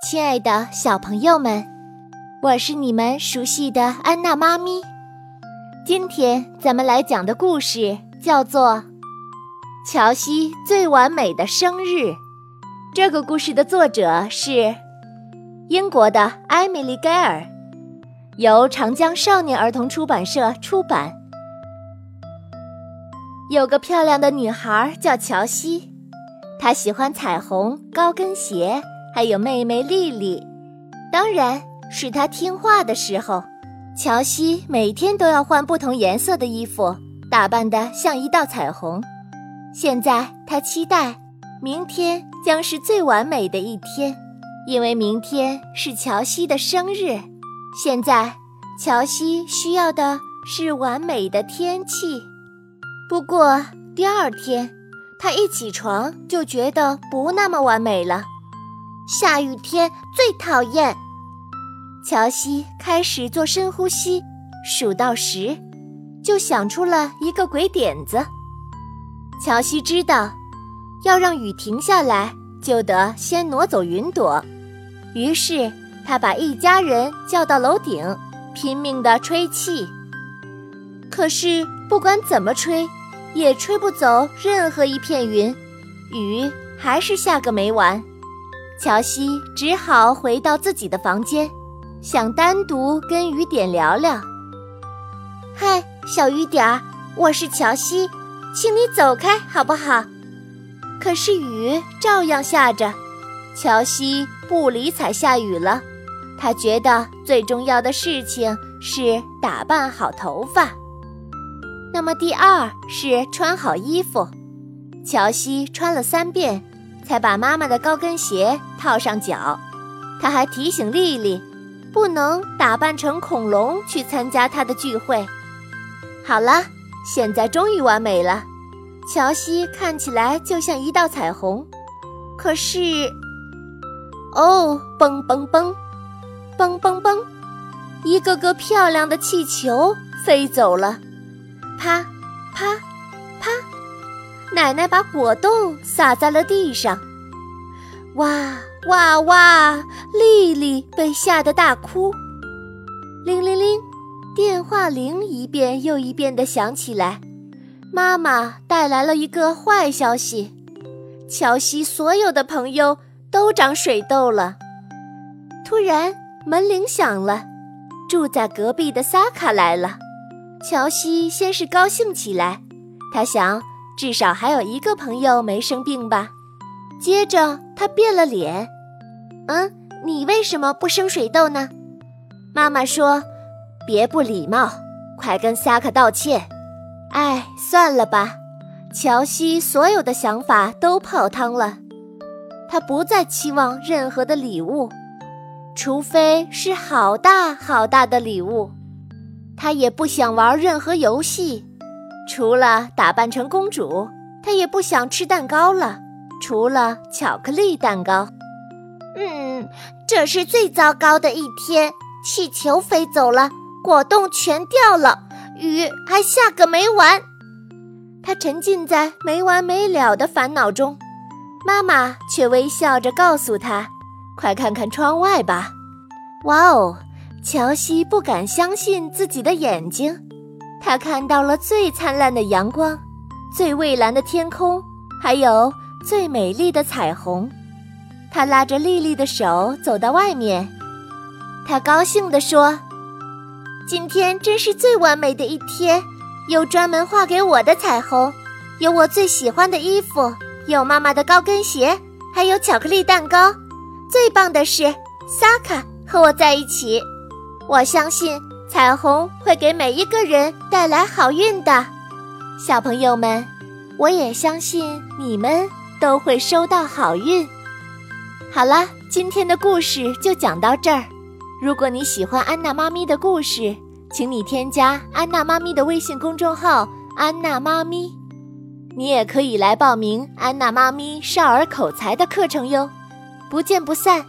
亲爱的小朋友们，我是你们熟悉的安娜妈咪。今天咱们来讲的故事叫做《乔西最完美的生日》。这个故事的作者是英国的艾米丽·盖尔，由长江少年儿童出版社出版。有个漂亮的女孩叫乔西，她喜欢彩虹高跟鞋。还有妹妹丽丽，当然是她听话的时候。乔西每天都要换不同颜色的衣服，打扮得像一道彩虹。现在她期待明天将是最完美的一天，因为明天是乔西的生日。现在乔西需要的是完美的天气。不过第二天，她一起床就觉得不那么完美了。下雨天最讨厌。乔西开始做深呼吸，数到十，就想出了一个鬼点子。乔西知道，要让雨停下来，就得先挪走云朵。于是他把一家人叫到楼顶，拼命地吹气。可是不管怎么吹，也吹不走任何一片云，雨还是下个没完。乔西只好回到自己的房间，想单独跟雨点聊聊。嗨，小雨点儿，我是乔西，请你走开好不好？可是雨照样下着，乔西不理睬下雨了。他觉得最重要的事情是打扮好头发。那么第二是穿好衣服。乔西穿了三遍。才把妈妈的高跟鞋套上脚，他还提醒丽丽，不能打扮成恐龙去参加他的聚会。好了，现在终于完美了，乔西看起来就像一道彩虹。可是，哦，嘣嘣嘣，嘣嘣嘣，一个个漂亮的气球飞走了，啪，啪，啪。奶奶把果冻洒在了地上，哇哇哇！丽丽被吓得大哭。铃铃铃，电话铃一遍又一遍地响起来。妈妈带来了一个坏消息：乔西所有的朋友都长水痘了。突然门铃响了，住在隔壁的萨卡来了。乔西先是高兴起来，他想。至少还有一个朋友没生病吧？接着他变了脸，嗯，你为什么不生水痘呢？妈妈说：“别不礼貌，快跟萨克道歉。”哎，算了吧。乔西所有的想法都泡汤了，他不再期望任何的礼物，除非是好大好大的礼物。他也不想玩任何游戏。除了打扮成公主，她也不想吃蛋糕了。除了巧克力蛋糕，嗯，这是最糟糕的一天。气球飞走了，果冻全掉了，雨还下个没完。她沉浸在没完没了的烦恼中，妈妈却微笑着告诉她：“快看看窗外吧！”哇哦，乔西不敢相信自己的眼睛。他看到了最灿烂的阳光，最蔚蓝的天空，还有最美丽的彩虹。他拉着丽丽的手走到外面，他高兴地说：“今天真是最完美的一天，有专门画给我的彩虹，有我最喜欢的衣服，有妈妈的高跟鞋，还有巧克力蛋糕。最棒的是，萨卡和我在一起。我相信。”彩虹会给每一个人带来好运的，小朋友们，我也相信你们都会收到好运。好了，今天的故事就讲到这儿。如果你喜欢安娜妈咪的故事，请你添加安娜妈咪的微信公众号“安娜妈咪”，你也可以来报名安娜妈咪少儿口才的课程哟。不见不散。